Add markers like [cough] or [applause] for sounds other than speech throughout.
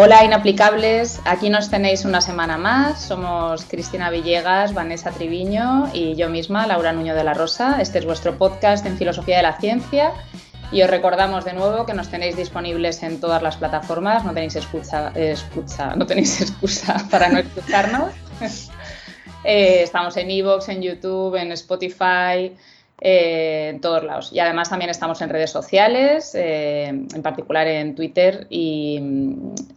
Hola inaplicables, aquí nos tenéis una semana más. Somos Cristina Villegas, Vanessa Triviño y yo misma, Laura Nuño de la Rosa. Este es vuestro podcast en Filosofía de la Ciencia y os recordamos de nuevo que nos tenéis disponibles en todas las plataformas, no tenéis excusa, no tenéis excusa [laughs] para no escucharnos. [laughs] Eh, estamos en Evox, en YouTube, en Spotify, eh, en todos lados. Y además también estamos en redes sociales, eh, en particular en Twitter y,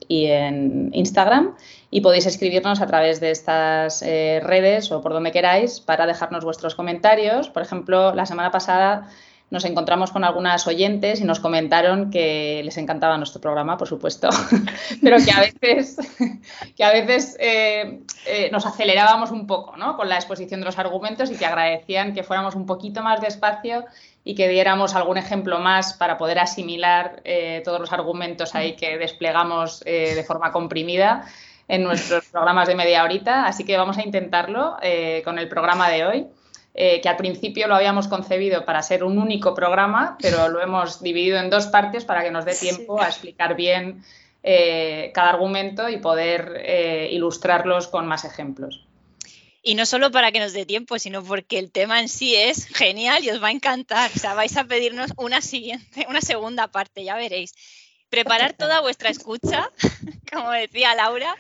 en Instagram. Y podéis escribirnos a través de estas redes o por donde queráis para dejarnos vuestros comentarios. Por ejemplo, la semana pasada nos encontramos con algunas oyentes y nos comentaron que les encantaba nuestro programa, por supuesto, [laughs] pero que a veces, [laughs] que a veces eh, eh, nos acelerábamos un poco ¿no? con la exposición de los argumentos y que agradecían que fuéramos un poquito más despacio y que diéramos algún ejemplo más para poder asimilar eh, todos los argumentos ahí que desplegamos de forma comprimida en nuestros programas de media horita. Así que vamos a intentarlo con el programa de hoy. Eh, que al principio lo habíamos concebido para ser un único programa, pero lo hemos dividido en dos partes para que nos dé tiempo a explicar bien eh, cada argumento y poder eh, ilustrarlos con más ejemplos. Y no solo para que nos dé tiempo, sino porque el tema en sí es genial y os va a encantar. O sea, vais a pedirnos una siguiente, una segunda parte, ya veréis. Preparar toda vuestra escucha, [laughs] como decía Laura,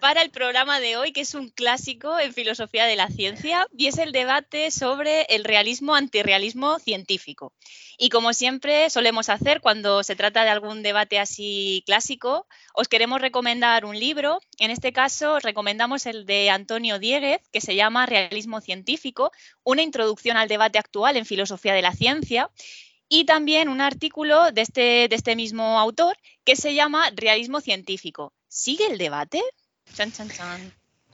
para el programa de hoy, que es un clásico en filosofía de la ciencia, y es el debate sobre el realismo antirrealismo científico. Y como siempre solemos hacer cuando se trata de algún debate así clásico, os queremos recomendar un libro. En este caso, os recomendamos el de Antonio Dieguez, que se llama Realismo científico, una introducción al debate actual en filosofía de la ciencia y también un artículo de este, de este mismo autor que se llama Realismo científico. ¿Sigue el debate?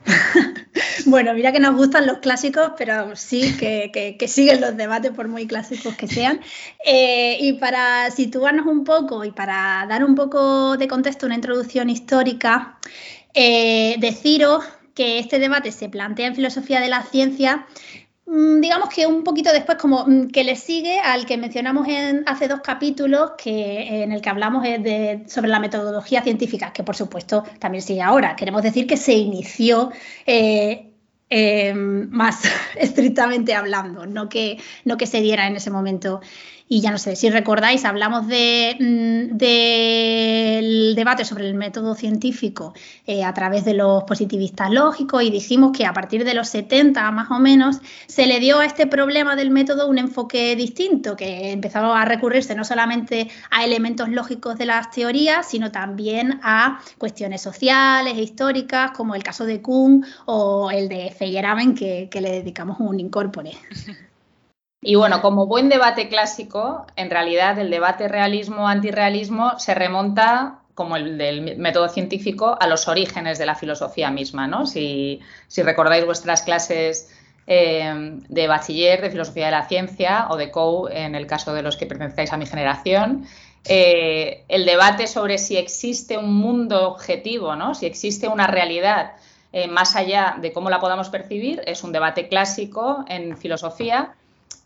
[laughs] bueno, mira que nos gustan los clásicos, pero sí que, siguen los debates por muy clásicos que sean. Eh, y para situarnos un poco y para dar un poco de contexto, una introducción histórica, eh, deciros que este debate se plantea en filosofía de la ciencia digamos que un poquito después como mm, que le sigue al que mencionamos en, hace dos capítulos que, en el que hablamos de, sobre la metodología científica, que por supuesto también sigue ahora. Queremos decir que se inició eh, eh, más [laughs] estrictamente hablando, no que, no que se diera en ese momento y ya no sé, si recordáis, hablamos mm, del debate sobre el método científico eh, a través de los positivistas lógicos y dijimos que a partir de los 70 más o menos se le dio a este problema del método un enfoque distinto, que empezó a recurrirse no solamente a elementos lógicos de las teorías, sino también a cuestiones sociales e históricas, como el caso de Kuhn o el de Feyerabend, que, que le dedicamos un incorpore. [laughs] Y bueno, como buen debate clásico, en realidad el debate realismo-antirrealismo se remonta, como el del método científico, a los orígenes de la filosofía misma. ¿no? Si, recordáis vuestras clases eh, de bachiller de filosofía de la ciencia o de COU, en el caso de los que pertenecáis a mi generación, eh, el debate sobre si existe un mundo objetivo, ¿no? si existe una realidad eh, más allá de cómo la podamos percibir, es un debate clásico en filosofía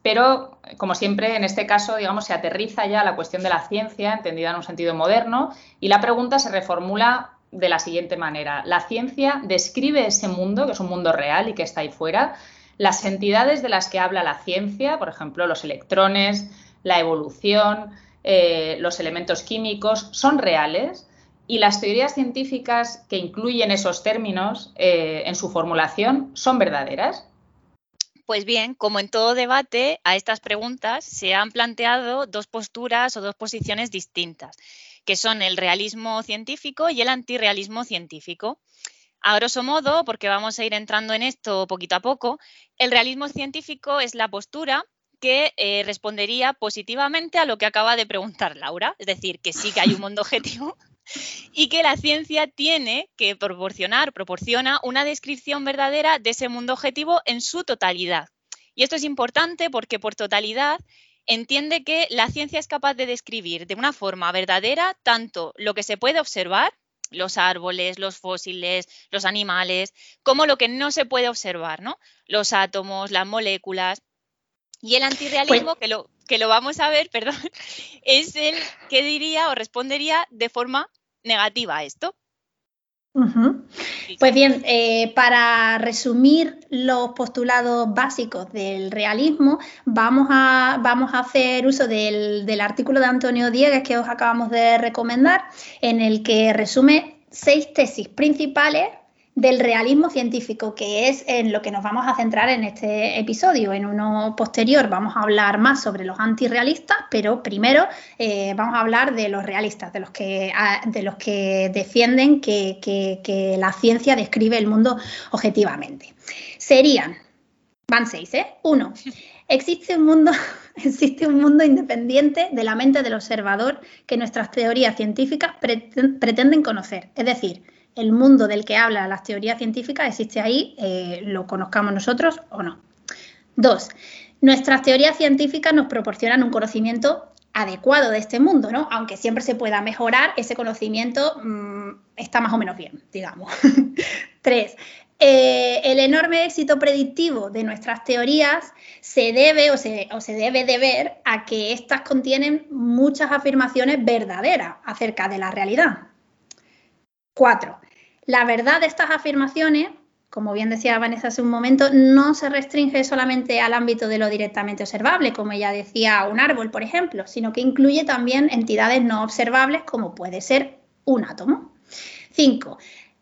pero, como siempre, en este caso, digamos, se aterriza ya la cuestión de la ciencia, entendida en un sentido moderno, y la pregunta se reformula de la siguiente manera. La ciencia describe ese mundo, que es un mundo real y que está ahí fuera. Las entidades de las que habla la ciencia, por ejemplo, los electrones, la evolución, eh, los elementos químicos, son reales y las teorías científicas que incluyen esos términos eh, en su formulación son verdaderas. Pues bien, como en todo debate, a estas preguntas se han planteado dos posturas o dos posiciones distintas, que son el realismo científico y el antirrealismo científico. A grosso modo, porque vamos a ir entrando en esto poquito a poco, el realismo científico es la postura que eh, respondería positivamente a lo que acaba de preguntar Laura, es decir, que sí que hay un mundo [laughs] objetivo y que la ciencia tiene que proporcionar, proporciona una descripción verdadera de ese mundo objetivo en su totalidad. Y esto es importante porque por totalidad entiende que la ciencia es capaz de describir de una forma verdadera tanto lo que se puede observar, los árboles, los fósiles, los animales, como lo que no se puede observar, ¿no? Los átomos, las moléculas. Y el antirrealismo, pues que, lo, que lo vamos a ver, [laughs] perdón, es el que diría o respondería de forma negativa a esto. Pues bien, eh, para resumir los postulados básicos del realismo, vamos a, vamos a hacer uso del, del artículo de Antonio Diegues que os acabamos de recomendar, en el que resume seis tesis principales del realismo científico, que es en lo que nos vamos a centrar en este episodio. En uno posterior vamos a hablar más sobre los antirrealistas, pero primero eh, vamos a hablar de los realistas, de los que, de los que defienden que, que la ciencia describe el mundo objetivamente. Serían, van seis, ¿eh? Uno, existe un mundo [laughs] existe un mundo independiente de la mente del observador que nuestras teorías científicas pretenden conocer. Es decir, el mundo del que habla las teorías científicas existe ahí, eh, lo conozcamos nosotros o no. Dos, nuestras teorías científicas nos proporcionan un conocimiento adecuado de este mundo, ¿no? Aunque siempre se pueda mejorar, ese conocimiento mm, está más o menos bien, digamos. [laughs] Tres, eh, el enorme éxito predictivo de nuestras teorías se debe o se, debe deber a que éstas contienen muchas afirmaciones verdaderas acerca de la realidad. Cuatro, la verdad de estas afirmaciones, como bien decía Vanessa hace un momento, no se restringe solamente al ámbito de lo directamente observable, como ella decía, un árbol, por ejemplo, sino que incluye también entidades no observables, como puede ser un átomo. Cinco,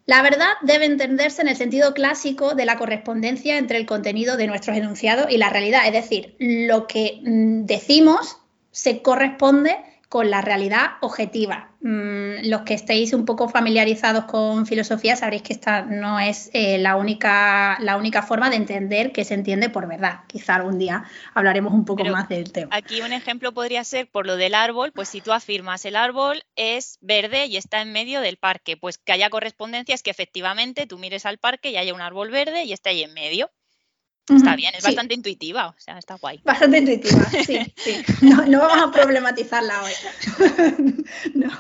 la verdad debe entenderse en el sentido clásico de la correspondencia entre el contenido de nuestros enunciados y la realidad, es decir, lo que mm, decimos se corresponde con la realidad objetiva. Mm, los que estéis un poco familiarizados con filosofía sabréis que esta no es eh, la, única, la única forma de entender que se entiende por verdad. Quizá algún día hablaremos un poco más del tema. Aquí un ejemplo podría ser por lo del árbol, pues si tú afirmas el árbol es verde y está en medio del parque, pues que haya correspondencia es que efectivamente tú mires al parque y haya un árbol verde y esté ahí en medio. Está bien, es bastante intuitiva, o sea, está guay. Bastante intuitiva, sí, [laughs] sí. No, vamos a problematizarla hoy. [laughs] no.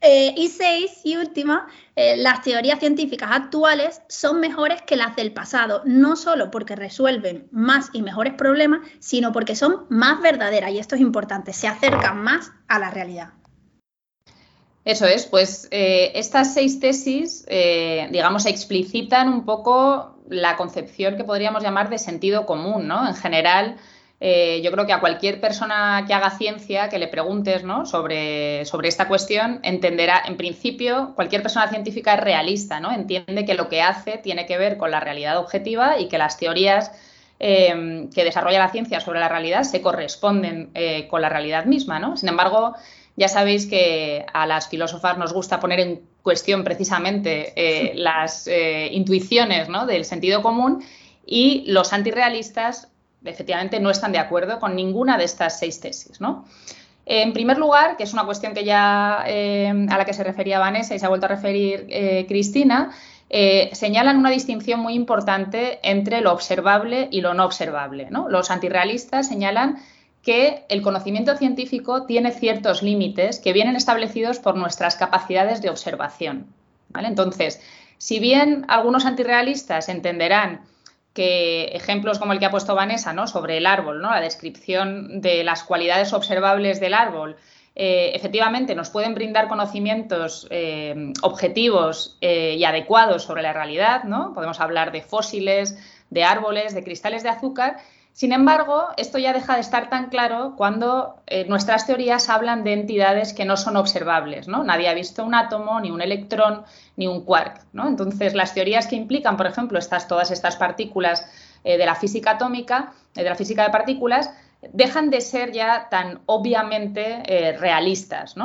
Eh, y seis, y última, eh, las teorías científicas actuales son mejores que las del pasado, no solo porque resuelven más y mejores problemas, sino porque son más verdaderas, y esto es importante, se acercan más a la realidad. Eso es, pues eh, estas seis tesis, digamos, explicitan un poco la concepción que podríamos llamar de sentido común, ¿no? En general, eh, yo creo que a cualquier persona que haga ciencia, que le preguntes ¿no? sobre, sobre, esta cuestión, entenderá, en principio, cualquier persona científica es realista, ¿no? Entiende que lo que hace tiene que ver con la realidad objetiva y que las teorías eh, que desarrolla la ciencia sobre la realidad se corresponden eh, con la realidad misma, ¿no? Sin embargo, ya sabéis que a las filósofas nos gusta poner en cuestión precisamente eh, las eh, intuiciones del sentido común y los antirrealistas efectivamente no están de acuerdo con ninguna de estas seis tesis. En primer lugar, que es una cuestión que ya eh, a la que se refería Vanessa y se ha vuelto a referir Cristina, señalan una distinción muy importante entre lo observable y lo no observable. Los antirrealistas señalan que el conocimiento científico tiene ciertos límites que vienen establecidos por nuestras capacidades de observación. Entonces, si bien algunos antirrealistas entenderán que ejemplos como el que ha puesto Vanessa ¿no? sobre el árbol, ¿no? la descripción de las cualidades observables del árbol, eh, efectivamente nos pueden brindar conocimientos eh, objetivos eh, y adecuados sobre la realidad, ¿no? Podemos hablar de fósiles, de árboles, de cristales de azúcar, sin embargo, esto ya deja de estar tan claro cuando eh, nuestras teorías hablan de entidades que no son observables. ¿no? Nadie ha visto un átomo, ni un electrón, ni un quark. Entonces, las teorías que implican, por ejemplo, estas, todas estas partículas eh, de la física atómica, eh, de la física de partículas, dejan de ser ya tan obviamente realistas.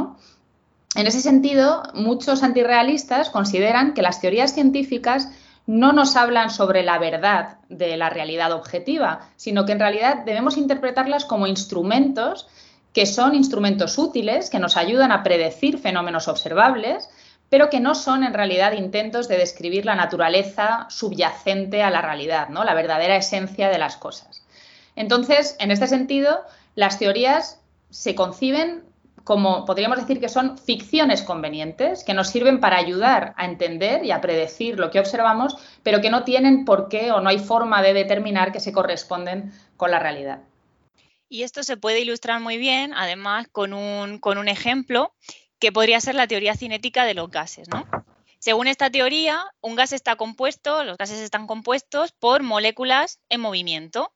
En ese sentido, muchos antirrealistas consideran que las teorías científicas no nos hablan sobre la verdad de la realidad objetiva, sino que en realidad debemos interpretarlas como instrumentos que son instrumentos útiles, que nos ayudan a predecir fenómenos observables, pero que no son en realidad intentos de describir la naturaleza subyacente a la realidad, ¿no? la verdadera esencia de las cosas. Entonces, en este sentido, las teorías se conciben como podríamos decir que son ficciones convenientes que nos sirven para ayudar a entender y a predecir lo que observamos, pero que no tienen por qué o no hay forma de determinar que se corresponden con la realidad. Y esto se puede ilustrar muy bien, además, con un, con un ejemplo que podría ser la teoría cinética de los gases, ¿no? Según esta teoría, un gas está compuesto, los gases están compuestos por moléculas en movimiento.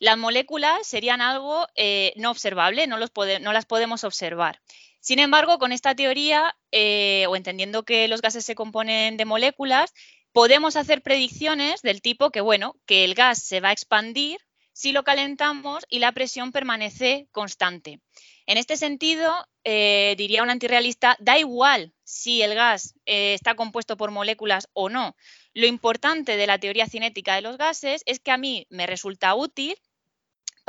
Las moléculas serían algo eh, no observable, no, las podemos observar. Sin embargo, con esta teoría, eh, o entendiendo que los gases se componen de moléculas, podemos hacer predicciones del tipo que, bueno, que el gas se va a expandir si lo calentamos y la presión permanece constante. En este sentido, eh, diría un antirrealista, da igual si el gas está compuesto por moléculas o no. Lo importante de la teoría cinética de los gases es que a mí me resulta útil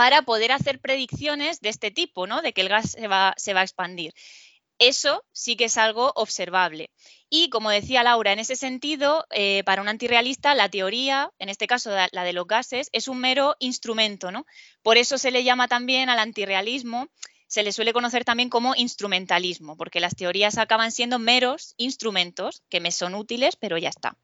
para poder hacer predicciones de este tipo, ¿no? De que el gas se va, a expandir. Eso sí que es algo observable. Y como decía Laura, en ese sentido, eh, para un antirrealista, la teoría, en este caso la de los gases, es un mero instrumento, ¿no? Por eso se le llama también al antirrealismo, se le suele conocer también como instrumentalismo, porque las teorías acaban siendo meros instrumentos que me son útiles, pero ya está.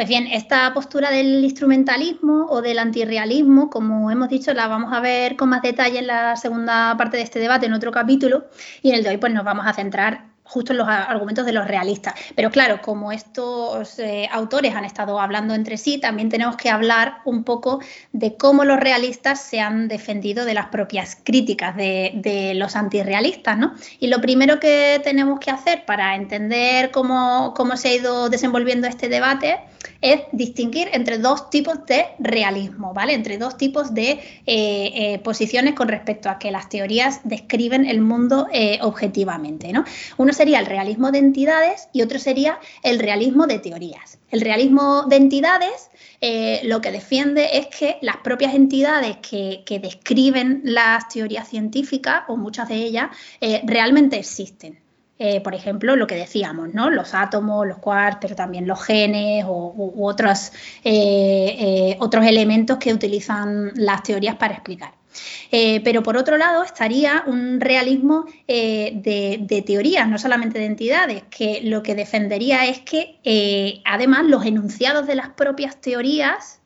Pues bien, esta postura del instrumentalismo o del antirrealismo, como hemos dicho, la vamos a ver con más detalle en la segunda parte de este debate, en otro capítulo, y en el de hoy pues nos vamos a centrar justo en los argumentos de los realistas. Pero claro, como estos eh, autores han estado hablando entre sí, también tenemos que hablar un poco de cómo los realistas se han defendido de las propias críticas de, de los antirrealistas. ¿no? Y lo primero que tenemos que hacer para entender cómo, cómo se ha ido desenvolviendo este debate es distinguir entre dos tipos de realismo, ¿vale? Entre dos tipos de eh, eh, posiciones con respecto a que las teorías describen el mundo objetivamente, ¿no? Uno sería el realismo de entidades y otro sería el realismo de teorías. El realismo de entidades lo que defiende es que las propias entidades que, describen las teorías científicas, o muchas de ellas, realmente existen. Eh, por ejemplo, lo que decíamos, ¿no? Los átomos, los quarks, pero también los genes u, otros, eh, eh, otros elementos que utilizan las teorías para explicar. Pero por otro lado estaría un realismo de, teorías, no solamente de entidades, que lo que defendería es que además los enunciados de las propias teorías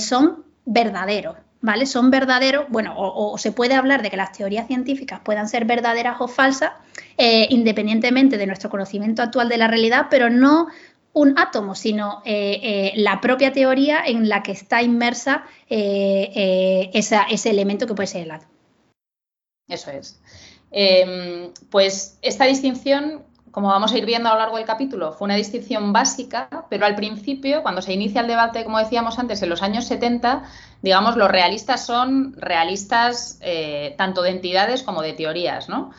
son verdaderos. ¿Vale? Son verdaderos, bueno, o, se puede hablar de que las teorías científicas puedan ser verdaderas o falsas, eh, independientemente de nuestro conocimiento actual de la realidad, pero no un átomo, sino eh, eh, la propia teoría en la que está inmersa ese elemento que puede ser el átomo. Eso es. Em, pues esta distinción como vamos a ir viendo a lo largo del capítulo, fue una distinción básica, pero al principio, cuando se inicia el debate, como decíamos antes, en los años 70, digamos, los realistas son realistas eh, tanto de entidades como de teorías, ¿no?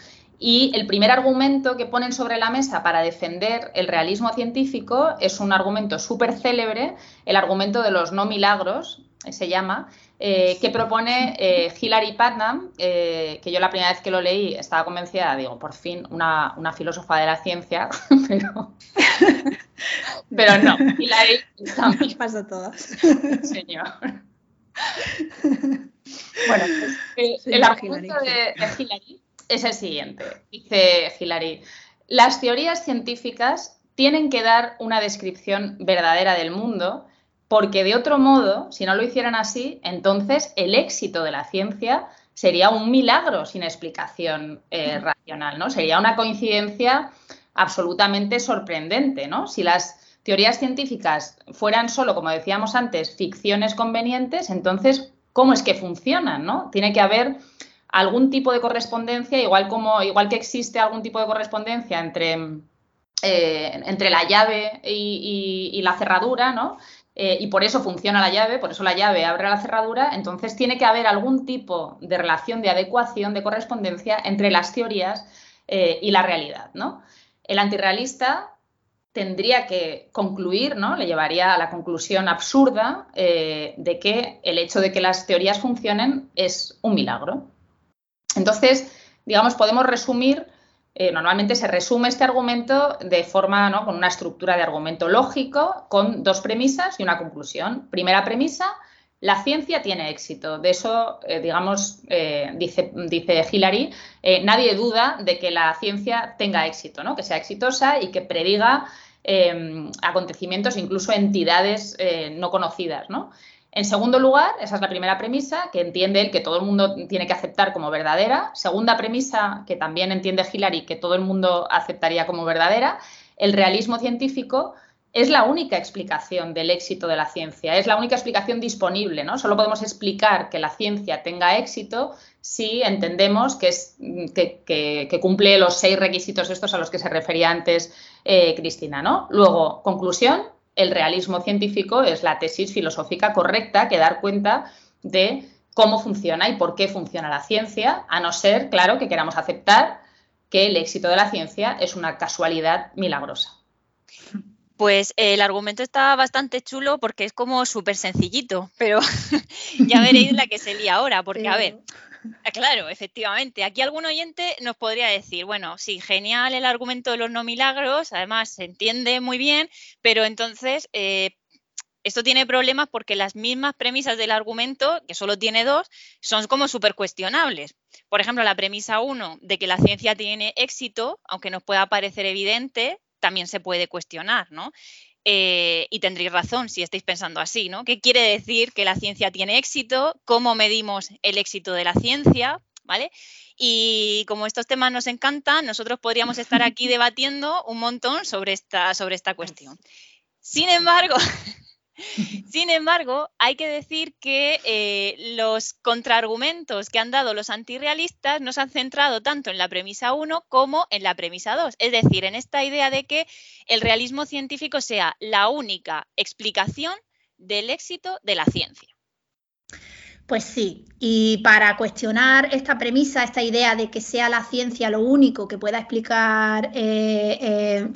Y el primer argumento que ponen sobre la mesa para defender el realismo científico es un argumento súper célebre, el argumento de los no milagros, se llama, eh, que propone eh, Hilary Putnam, eh, que yo la primera vez que lo leí estaba convencida, digo, por fin, una, filósofa de la ciencia, [laughs] pero, [laughs] pero no, Hilary también. pasa todas. Señor. Bueno, pues, el argumento de, de Hilary es el siguiente. Dice Hilary, las teorías científicas tienen que dar una descripción verdadera del mundo porque de otro modo, si no lo hicieran así, entonces el éxito de la ciencia sería un milagro sin explicación eh, racional, ¿no? Sería una coincidencia absolutamente sorprendente, ¿no? Si las teorías científicas fueran solo, como decíamos antes, ficciones convenientes, entonces, ¿cómo es que funcionan, no? Tiene que haber algún tipo de correspondencia, igual como, igual que existe algún tipo de correspondencia entre, eh, entre la llave y, la cerradura, ¿no? Eh, y por eso funciona la llave, por eso la llave abre la cerradura, entonces tiene que haber algún tipo de relación de adecuación, de correspondencia entre las teorías eh, y la realidad. ¿no? El antirrealista tendría que concluir, ¿no? le llevaría a la conclusión absurda de que el hecho de que las teorías funcionen es un milagro. Entonces, digamos, podemos resumir eh, normalmente se resume este argumento de forma, ¿no? con una estructura de argumento lógico, con dos premisas y una conclusión. Primera premisa, la ciencia tiene éxito. De eso, eh, digamos, eh, dice, dice Hillary, nadie duda de que la ciencia tenga éxito, ¿no? que sea exitosa y que prediga acontecimientos, incluso entidades no conocidas. ¿no? En segundo lugar, esa es la primera premisa, que entiende él que todo el mundo tiene que aceptar como verdadera. Segunda premisa, que también entiende Hillary que todo el mundo aceptaría como verdadera. el realismo científico es la única explicación del éxito de la ciencia, es la única explicación disponible, ¿no? Solo podemos explicar que la ciencia tenga éxito si entendemos que, cumple los seis requisitos estos a los que se refería antes eh, Cristina, ¿no? Luego, conclusión, el realismo científico es la tesis filosófica correcta que dar cuenta de cómo funciona y por qué funciona la ciencia, a no ser, claro, que queramos aceptar que el éxito de la ciencia es una casualidad milagrosa. Pues el argumento está bastante chulo porque es como súper sencillito, pero [laughs] ya veréis la que se lía ahora, porque a ver, claro, efectivamente, aquí algún oyente nos podría decir, bueno, sí, genial el argumento de los no milagros, además se entiende muy bien, pero entonces eh, esto tiene problemas porque las mismas premisas del argumento, que solo tiene dos, son como súper cuestionables. Por ejemplo, la premisa uno de que la ciencia tiene éxito, aunque nos pueda parecer evidente, también se puede cuestionar, ¿no? Eh, y tendréis razón si estáis pensando así, ¿no? ¿Qué quiere decir que la ciencia tiene éxito? ¿Cómo medimos el éxito de la ciencia? ¿Vale? Y como estos temas nos encantan, nosotros podríamos estar aquí [laughs] debatiendo un montón sobre esta, sobre esta cuestión. Sin embargo, [laughs] [laughs] Sin embargo, hay que decir que eh, los contraargumentos que han dado los antirrealistas no se han centrado tanto en la premisa 1 como en la premisa 2. Es decir, en esta idea de que el realismo científico sea la única explicación del éxito de la ciencia. Pues sí, y para cuestionar esta premisa, esta idea de que sea la ciencia lo único que pueda explicar, eh, eh,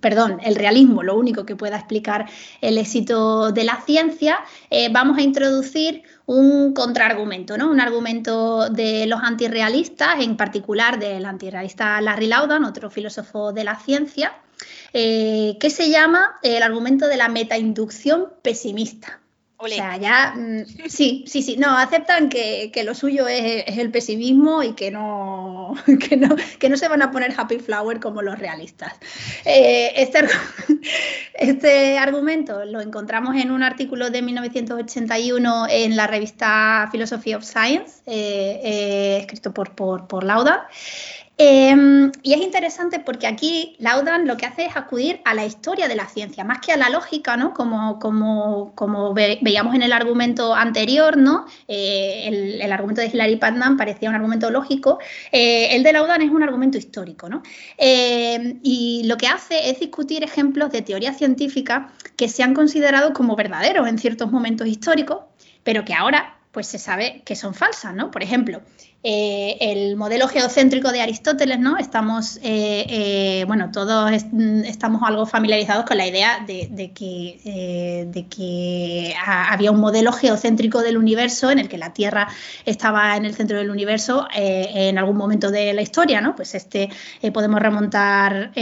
perdón, el realismo lo único que pueda explicar el éxito de la ciencia, eh, vamos a introducir un contraargumento, ¿no? Un argumento de los antirrealistas, en particular del antirrealista Larry Laudan, otro filósofo de la ciencia, que se llama el argumento de la metainducción pesimista. O sea, ya, mm, sí, sí, sí, no, aceptan que, lo suyo es, el pesimismo y que no, [laughs] que no, que no se van a poner happy flower como los realistas. Eh, este, [laughs] este, argumento lo encontramos en un artículo de 1981 en la revista Philosophy of Science, eh, eh, escrito por, por, por Lauda. Em, y es interesante porque aquí Laudan lo que hace es acudir a la historia de la ciencia, más que a la lógica, ¿no? Como, como, como veíamos en el argumento anterior, ¿no? Eh, el, argumento de Hilary Putnam parecía un argumento lógico. Eh, el de Laudan es un argumento histórico, ¿no? Eh, y lo que hace es discutir ejemplos de teoría científica que se han considerado como verdaderos en ciertos momentos históricos, pero que ahora pues se sabe que son falsas, ¿no? Por ejemplo, eh, el modelo geocéntrico de Aristóteles, ¿no? Estamos, eh, eh, bueno, todos estamos algo familiarizados con la idea de, que, de que había un modelo geocéntrico del universo en el que la Tierra estaba en el centro del universo en algún momento de la historia, ¿no? Pues este podemos remontar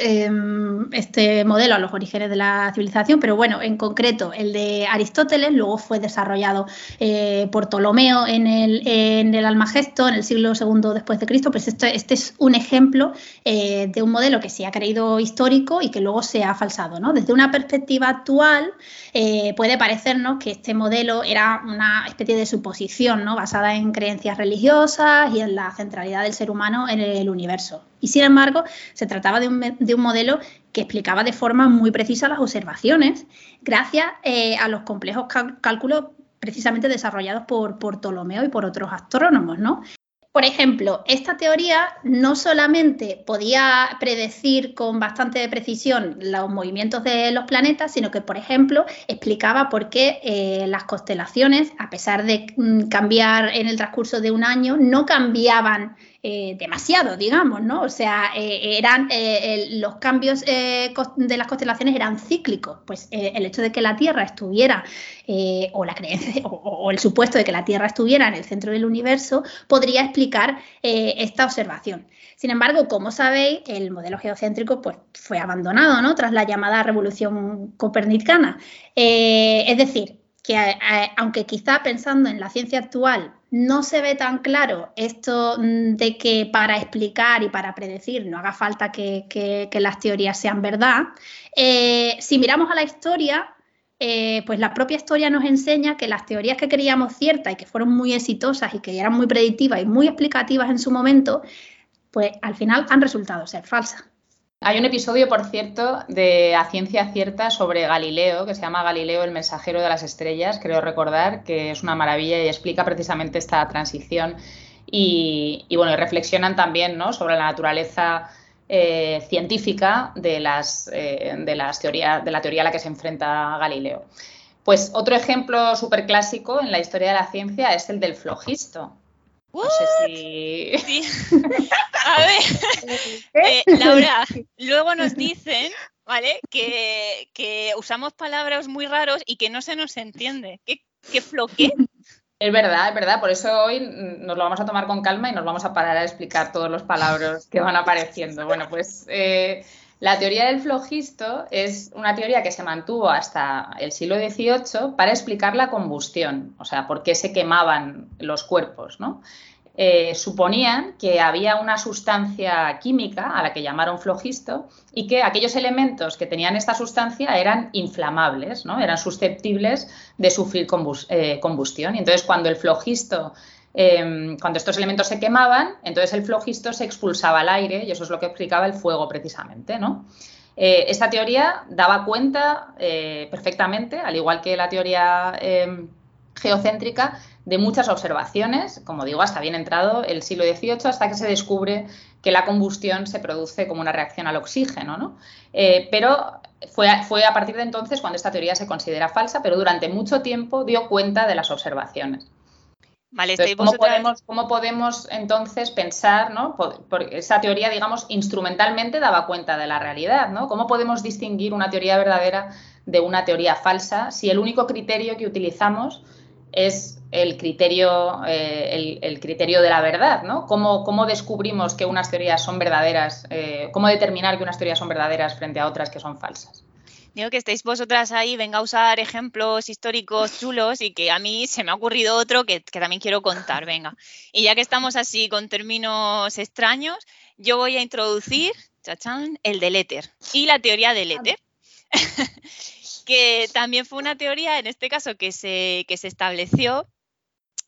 Em, este modelo a los orígenes de la civilización, pero bueno, en concreto el de Aristóteles luego fue desarrollado eh, por Ptolomeo en el, en el Almagesto en el siglo II después de Cristo, pues este, este es un ejemplo eh, de un modelo que se ha creído histórico y que luego se ha falsado. ¿no? Desde una perspectiva actual eh, puede parecernos que este modelo era una especie de suposición ¿no? basada en creencias religiosas y en la centralidad del ser humano en el universo. Y sin embargo, se trataba de un, modelo que explicaba de forma muy precisa las observaciones, gracias eh, a los complejos cálculos precisamente desarrollados por, por, Ptolomeo y por otros astrónomos, ¿no? Por ejemplo, esta teoría no solamente podía predecir con bastante precisión los movimientos de los planetas, sino que, por ejemplo, explicaba por qué eh, las constelaciones, a pesar de mm, cambiar en el transcurso de un año, no cambiaban eh, demasiado, digamos, ¿no? O sea, eh, eran eh, los cambios de las constelaciones eran cíclicos. Pues el hecho de que la Tierra estuviera, o la creencia, [laughs] o, el supuesto de que la Tierra estuviera en el centro del universo, podría explicar esta observación. Sin embargo, como sabéis, el modelo geocéntrico pues, fue abandonado, ¿no? Tras la llamada revolución copernicana. es decir, que aunque quizá pensando en la ciencia actual no se ve tan claro esto mm, de que para explicar y para predecir no haga falta que, las teorías sean verdad. Eh, si miramos a la historia, eh, pues la propia historia nos enseña que las teorías que creíamos ciertas y que fueron muy exitosas y que eran muy predictivas y muy explicativas en su momento, pues al final han resultado ser falsas. Hay un episodio, por cierto, de A Ciencia Cierta sobre Galileo, que se llama Galileo, el mensajero de las estrellas, creo recordar, que es una maravilla y explica precisamente esta transición. Y, bueno, reflexionan también ¿no? sobre la naturaleza eh, científica de, las, eh, de, de la teoría a la que se enfrenta Galileo. Pues otro ejemplo súper clásico en la historia de la ciencia es el del flojisto. No sé si... [laughs] A ver, eh, Laura, luego nos dicen, ¿vale? Que, usamos palabras muy raros y que no se nos entiende. ¿Qué, qué floqué? Es verdad, es verdad. Por eso hoy nos lo vamos a tomar con calma y nos vamos a parar a explicar todos los palabras que van apareciendo. Bueno, pues eh, la teoría del flogisto es una teoría que se mantuvo hasta el siglo XVIII para explicar la combustión, o sea, por qué se quemaban los cuerpos, ¿no? Eh, suponían que había una sustancia química a la que llamaron flogisto y que aquellos elementos que tenían esta sustancia eran inflamables, ¿no? eran susceptibles de sufrir eh, combustión. Y entonces cuando el flogisto Em, cuando estos elementos se quemaban, entonces el flogisto se expulsaba al aire y eso es lo que explicaba el fuego precisamente. Eh, esta teoría daba cuenta eh, perfectamente, al igual que la teoría em, geocéntrica, de muchas observaciones, como digo, hasta bien entrado el siglo XVIII, hasta que se descubre que la combustión se produce como una reacción al oxígeno, ¿no? Eh, pero fue, fue a partir de entonces cuando esta teoría se considera falsa, pero durante mucho tiempo dio cuenta de las observaciones. ¿Cómo, podemos, ¿cómo, podemos, entonces pensar, ¿no? Porque esa teoría, digamos, instrumentalmente daba cuenta de la realidad, ¿no? ¿Cómo podemos distinguir una teoría verdadera de una teoría falsa si el único criterio que utilizamos es el criterio, eh, el, criterio de la verdad, ¿no? ¿Cómo, ¿Cómo, descubrimos que unas teorías son verdaderas? Eh, ¿Cómo determinar que unas teorías son verdaderas frente a otras que son falsas? Digo que estéis vosotras ahí, venga a usar ejemplos históricos chulos y que a mí se me ha ocurrido otro que, también quiero contar, venga. Y ya que estamos así con términos extraños, yo voy a introducir, chachán, el del éter y la teoría del éter. [laughs] que también fue una teoría, en este caso, que se, que se estableció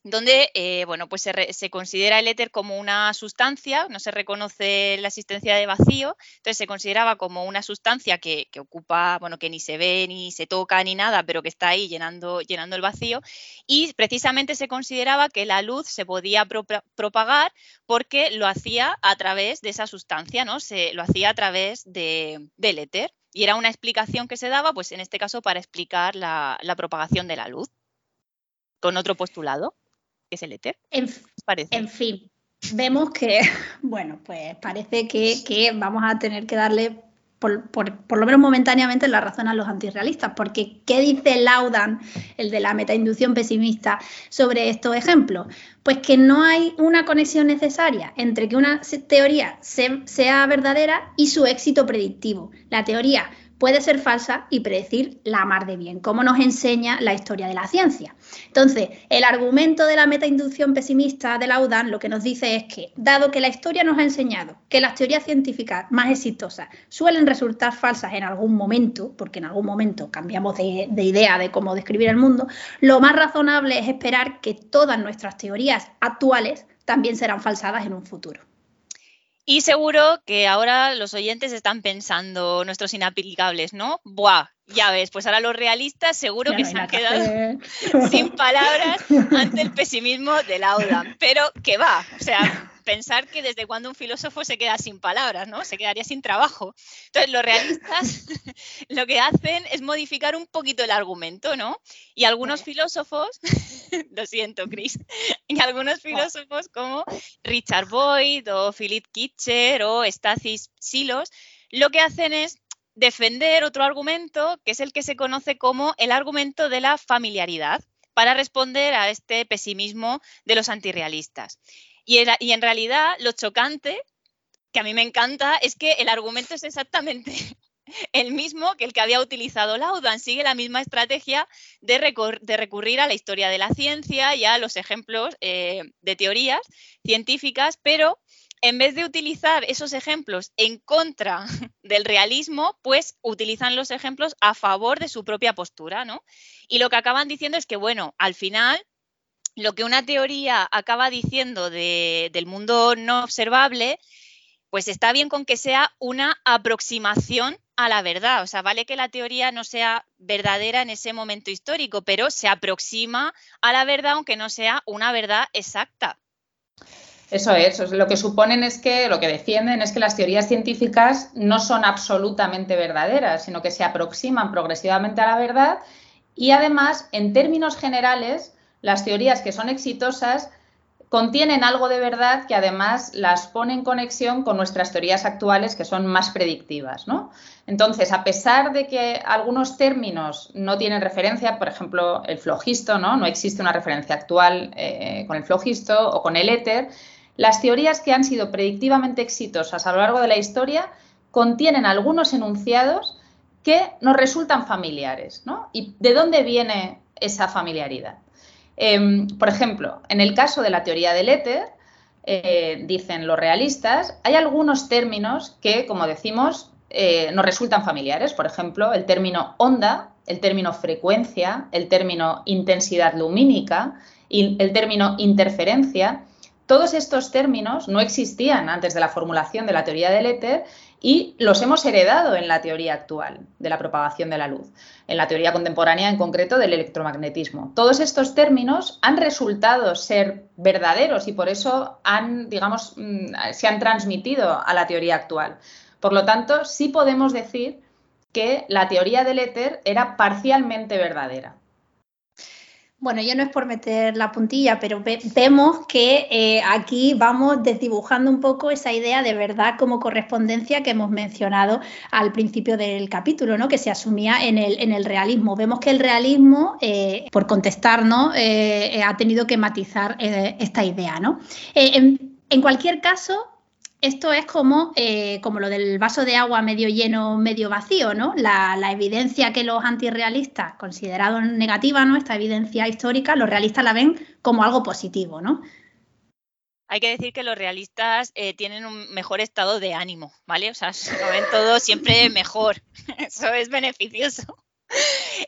donde eh, bueno, pues se, considera el éter como una sustancia, no se reconoce la existencia de vacío, entonces se consideraba como una sustancia que, ocupa, bueno, que ni se ve, ni se toca, ni nada, pero que está ahí llenando, llenando el vacío, y precisamente se consideraba que la luz se podía propagar porque lo hacía a través de esa sustancia, ¿no? Se, lo hacía a través de, del éter. Y era una explicación que se daba, pues en este caso, para explicar la, la propagación de la luz. Con otro postulado es el éter. En, en fin, vemos que, [laughs] bueno, pues parece que, vamos a tener que darle por, lo menos momentáneamente la razón a los antirrealistas, porque ¿qué dice Laudan, el de la metainducción pesimista, sobre estos ejemplos? Pues que no hay una conexión necesaria entre que una teoría sea verdadera y su éxito predictivo. La teoría puede ser falsa y predecir la mar de bien, como nos enseña la historia de la ciencia. Entonces, el argumento de la metainducción pesimista de la UDAN lo que nos dice es que, dado que la historia nos ha enseñado que las teorías científicas más exitosas suelen resultar falsas en algún momento, porque en algún momento cambiamos de, de idea de cómo describir el mundo, lo más razonable es esperar que todas nuestras teorías actuales también serán falsadas en un futuro. Y seguro que ahora los oyentes están pensando, nuestros inaplicables, ¿no? Buah, ya ves, pues ahora los realistas seguro que se han quedado sin palabras ante el pesimismo de Lauda. Pero que va, o sea, pensar que desde cuando un filósofo se queda sin palabras, ¿no? Se quedaría sin trabajo. Entonces, los realistas [laughs] lo que hacen es modificar un poquito el argumento, ¿no? Y algunos filósofos, [laughs] lo siento, Chris, y algunos filósofos como Richard Boyd o Philip Kitcher o Stathis Silos, lo que hacen es defender otro argumento que es el que se conoce como el argumento de la familiaridad para responder a este pesimismo de los antirrealistas. Y, en realidad lo chocante, que a mí me encanta, es que el argumento es exactamente [laughs] el mismo que el que había utilizado Laudan. Sigue la misma estrategia de, recurrir a la historia de la ciencia y a los ejemplos eh, de teorías científicas, pero en vez de utilizar esos ejemplos en contra [laughs] del realismo, pues utilizan los ejemplos a favor de su propia postura, ¿no? Y lo que acaban diciendo es que, bueno, al final lo que una teoría acaba diciendo del mundo no observable pues está bien con que sea una aproximación a la verdad. O sea, vale que la teoría no sea verdadera en ese momento histórico, pero se aproxima a la verdad aunque no sea una verdad exacta. Eso es, lo que suponen es que, lo que defienden es que las teorías científicas no son absolutamente verdaderas, sino que se aproximan progresivamente a la verdad y además, en términos generales, las teorías que son exitosas contienen algo de verdad que además las pone en conexión con nuestras teorías actuales que son más predictivas. Entonces, a pesar de que algunos términos no tienen referencia, por ejemplo, el flogisto, no, no existe una referencia actual eh, con el flogisto o con el éter, las teorías que han sido predictivamente exitosas a lo largo de la historia contienen algunos enunciados que nos resultan familiares. ¿Y de dónde viene esa familiaridad? Em, por ejemplo, en el caso de la teoría del éter, eh, dicen los realistas, hay algunos términos que, como decimos, eh, nos resultan familiares. Por ejemplo, el término onda, el término frecuencia, el término intensidad lumínica, y el término interferencia. Todos estos términos no existían antes de la formulación de la teoría del éter y los hemos heredado en la teoría actual de la propagación de la luz, en la teoría contemporánea en concreto del electromagnetismo. Todos estos términos han resultado ser verdaderos y por eso han, digamos, mm, se han transmitido a la teoría actual. Por lo tanto, sí podemos decir que la teoría del éter era parcialmente verdadera. Bueno, yo no es por meter la puntilla, pero vemos que eh, aquí vamos desdibujando un poco esa idea de verdad como correspondencia que hemos mencionado al principio del capítulo, ¿no? que se asumía en el, en el realismo. Vemos que el realismo, eh, por contestarnos, eh, ha tenido que matizar esta idea. ¿no? En, en cualquier caso, esto es como, eh, como lo del vaso de agua medio lleno, medio vacío, ¿no? La, evidencia que los antirrealistas, considerados negativa, ¿no? Esta evidencia histórica, los realistas la ven como algo positivo, ¿no? Hay que decir que los realistas eh, tienen un mejor estado de ánimo, ¿vale? O sea, [laughs] lo ven todo siempre mejor. [laughs] Eso es beneficioso.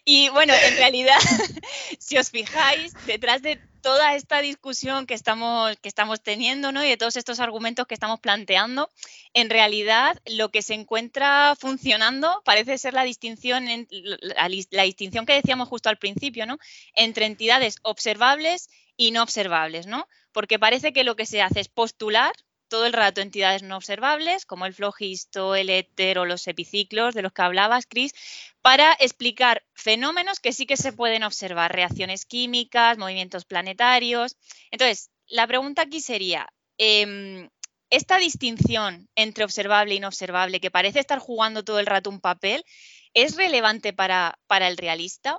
Y bueno, en realidad, [laughs] si os fijáis, detrás de toda esta discusión que estamos, que estamos teniendo ¿no? y de todos estos argumentos que estamos planteando, en realidad lo que se encuentra funcionando parece ser la distinción, la, distinción que decíamos justo al principio, ¿no? entre entidades observables y no observables, ¿no? porque parece que lo que se hace es postular todo el rato entidades no observables, como el flogisto, el éter o los epiciclos de los que hablabas, Cris, para explicar fenómenos que sí que se pueden observar, reacciones químicas, movimientos planetarios. Entonces, la pregunta aquí sería, em, esta distinción entre observable y no observable, que parece estar jugando todo el rato un papel, ¿es relevante para, para el realista?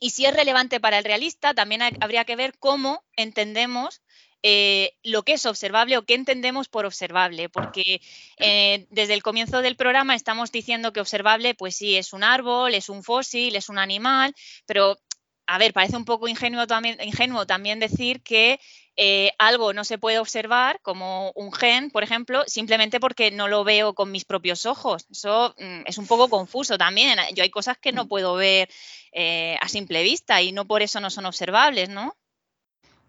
Y si es relevante para el realista, también habría que ver cómo entendemos eh, lo que es observable o qué entendemos por observable, porque eh, desde el comienzo del programa estamos diciendo que observable, pues sí, es un árbol, es un fósil, es un animal, pero a ver, parece un poco ingenuo también, decir que eh, algo no se puede observar, como un gen, por ejemplo, simplemente porque no lo veo con mis propios ojos. Eso mm, es un poco confuso también. Yo hay cosas que no puedo ver a simple vista y no por eso no son observables, ¿no?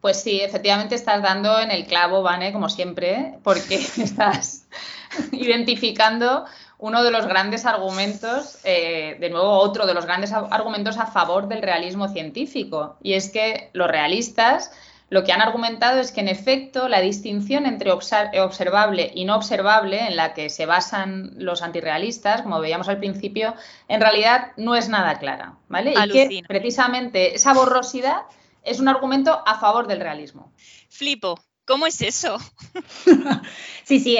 Pues sí, efectivamente estás dando en el clavo, Vane, como siempre, porque [laughs] estás [laughs] identificando uno de los grandes argumentos, eh, de nuevo otro de los grandes argumentos a favor del realismo científico, y es que los realistas lo que han argumentado es que en efecto la distinción entre observable y no observable en la que se basan los antirrealistas, como veíamos al principio, en realidad no es nada clara, ¿vale? Y que precisamente esa borrosidad es un argumento a favor del realismo. Flipo. ¿Cómo es eso? [laughs] sí, sí,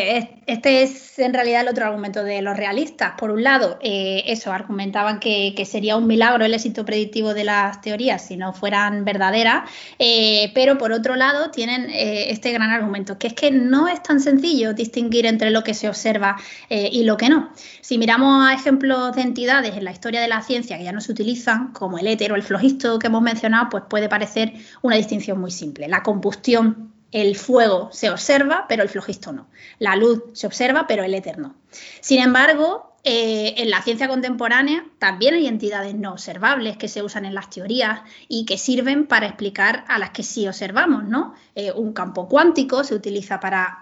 este es en realidad el otro argumento de los realistas. Por un lado, eh, eso, argumentaban que, sería un milagro el éxito predictivo de las teorías si no fueran verdaderas, eh, pero por otro lado tienen eh, este gran argumento, que es que no es tan sencillo distinguir entre lo que se observa y lo que no. Si miramos a ejemplos de entidades en la historia de la ciencia que ya no se utilizan, como el éter o el flogisto que hemos mencionado, pues puede parecer una distinción muy simple. La combustión el fuego se observa, pero el flogisto no. La luz se observa, pero el éter no. Sin embargo, eh, en la ciencia contemporánea también hay entidades no observables que se usan en las teorías y que sirven para explicar a las que sí observamos, ¿no? Eh, un campo cuántico se utiliza para,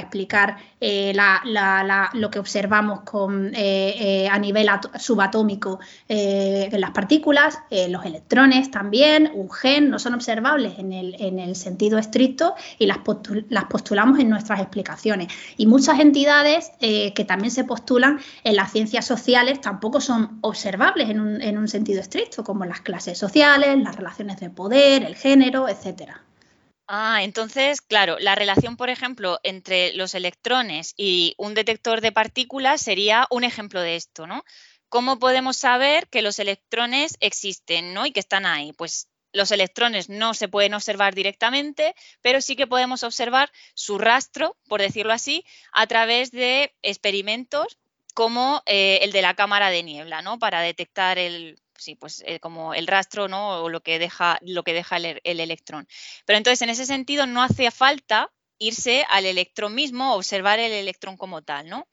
explicar eh, lo que observamos a nivel subatómico en las partículas, los electrones también, un gen, no son observables en el, sentido estricto y las, las, postulamos en nuestras explicaciones. Y muchas entidades que también se postulan en las ciencias sociales tampoco son observables en un, sentido estricto, como las clases sociales, las relaciones de poder, el género, etcétera. Ah, entonces, claro, la relación, por ejemplo, entre los electrones y un detector de partículas sería un ejemplo de esto, ¿no? ¿Cómo podemos saber que los electrones existen, ¿no? Y que están ahí. Pues los electrones no se pueden observar directamente, pero sí que podemos observar su rastro, por decirlo así, a través de experimentos como eh, el de la cámara de niebla, ¿no? Para detectar el, sí, pues eh, como el rastro, ¿no? O lo que deja, lo que deja el, electrón. Pero entonces, en ese sentido, no hace falta irse al electrón mismo, observar el electrón como tal, ¿no?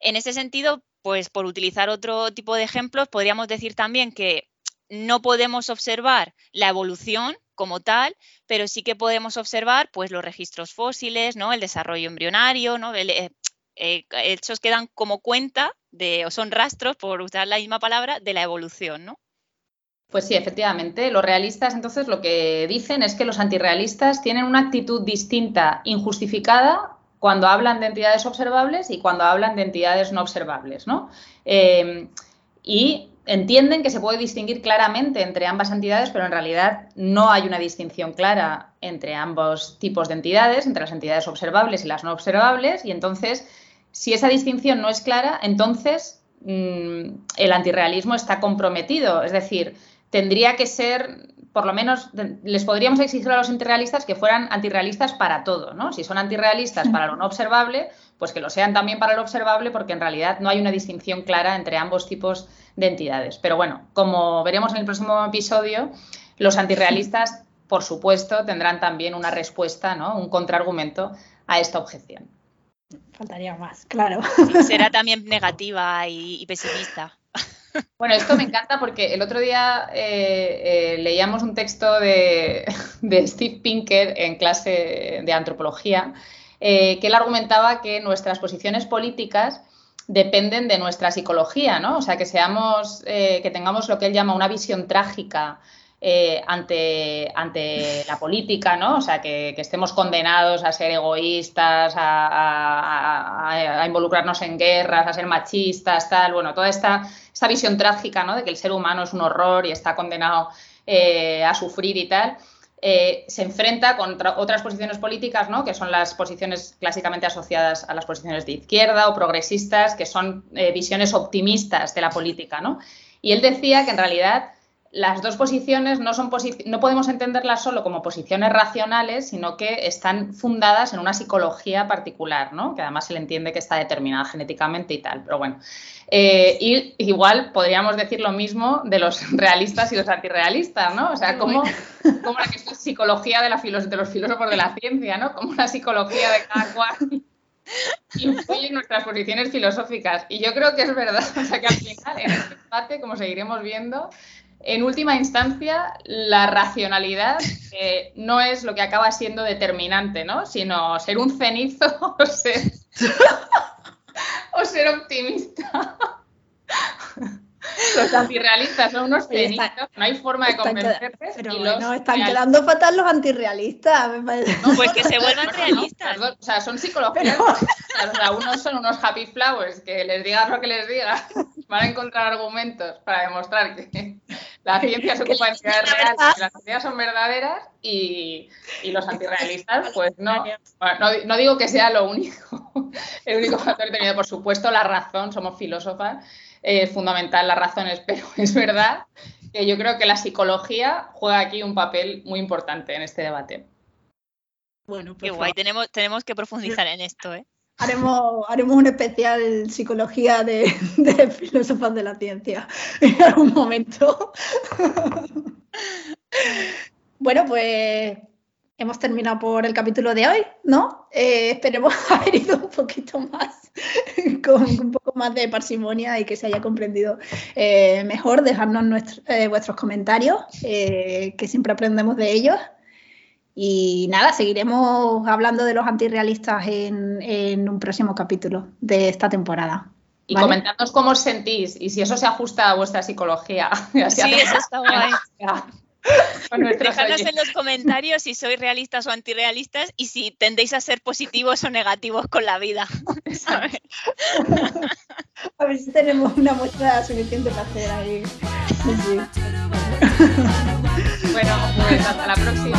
En ese sentido, pues por utilizar otro tipo de ejemplos, podríamos decir también que no podemos observar la evolución como tal, pero sí que podemos observar pues los registros fósiles, ¿no? El desarrollo embrionario, ¿no? Eh, eh, hechos que dan como cuenta de, o son rastros, por usar la misma palabra, de la evolución, ¿no? Pues sí, efectivamente. Los realistas entonces lo que dicen es que los antirrealistas tienen una actitud distinta, injustificada, cuando hablan de entidades observables y cuando hablan de entidades no observables, ¿no? Eh, y entienden que se puede distinguir claramente entre ambas entidades, pero en realidad no hay una distinción clara entre ambos tipos de entidades, entre las entidades observables y las no observables, y entonces si esa distinción no es clara, entonces mm, el antirrealismo está comprometido. Es decir, tendría que ser, por lo menos, les podríamos exigir a los antirrealistas que fueran antirrealistas para todo, ¿no? Si son antirrealistas para lo no observable, pues que lo sean también para lo observable, porque en realidad no hay una distinción clara entre ambos tipos de entidades. Pero bueno, como veremos en el próximo episodio, los antirrealistas, por supuesto, tendrán también una respuesta, ¿no? Un contraargumento a esta objeción. Faltaría más, claro. será también negativa y, pesimista. Bueno, esto me encanta porque el otro día eh, eh, leíamos un texto de, Steve Pinker en clase de antropología, eh, que él argumentaba que nuestras posiciones políticas dependen de nuestra psicología, ¿no? O sea, que seamos, que tengamos lo que él llama una visión trágica eh, ante, ante la política, ¿no? O sea, que, estemos condenados a ser egoístas, a, involucrarnos en guerras, a ser machistas, tal, bueno, toda esta, esta visión trágica, ¿no? De que el ser humano es un horror y está condenado eh, a sufrir y tal. Eh, se enfrenta contra otras posiciones políticas, ¿no? que son las posiciones clásicamente asociadas a las posiciones de izquierda o progresistas, que son visiones optimistas de la política. ¿no? Y él decía que en realidad las dos posiciones no, son no podemos entenderlas solo como posiciones racionales, sino que están fundadas en una psicología particular, ¿no? que además se le entiende que está determinada genéticamente y tal. Pero bueno, eh, y igual podríamos decir lo mismo de los [laughs] realistas y los antirrealistas, ¿no? O sea, como, [laughs] como la que es psicología de, la de los filósofos de la ciencia, ¿no? Como una psicología de cada cual [laughs] influye en nuestras posiciones filosóficas. Y yo creo que es verdad, o sea, que al final en este debate, como seguiremos viendo, en última instancia, la racionalidad [laughs] no es lo que acaba siendo determinante, ¿no? Sino ser un cenizo [laughs] o ser, [laughs] o ser optimista. Los antirrealistas son unos cenizos, no hay forma de convencerles. Pero bueno, están quedando fatal los antirrealistas. No, pues que se vuelvan [laughs] realistas. O sea, son psicologías. O sea, unos son unos happy flowers, que les digas lo que les digas, van a encontrar argumentos para demostrar que la ciencia se ocupa de entidades reales, que las ideas son verdaderas y, y los antirrealistas, [laughs] pues no, no, no, digo que sea lo único, [laughs] el único factor determinado. Por supuesto, la razón, somos filósofas, es fundamental las razones, [laughs] pero es verdad que yo creo que la psicología juega aquí un papel muy importante en este debate. Bueno, pues Qué guay, tenemos, tenemos que profundizar en esto, ¿eh? Haremos, haremos un especial psicología de, [laughs] de filósofos de la ciencia [laughs] en algún momento. bueno, pues hemos terminado por el capítulo de hoy, ¿no? Eh, esperemos [laughs] haber ido un poquito más, [laughs] con un poco más de parsimonia y que se haya comprendido eh, mejor. Dejarnos eh, vuestros comentarios, que siempre aprendemos de ellos. Y nada, seguiremos hablando de los antirrealistas en, en un próximo capítulo de esta temporada. Y comentadnos cómo os sentís y si eso se ajusta a vuestra psicología. [laughs] sí, eso está guay. [laughs] Dejadnos en los comentarios si sois realistas o antirrealistas y si tendéis a ser positivos o negativos con la vida. [laughs] A ver si tenemos una muestra suficiente para hacer ahí. Bueno, pues hasta la próxima.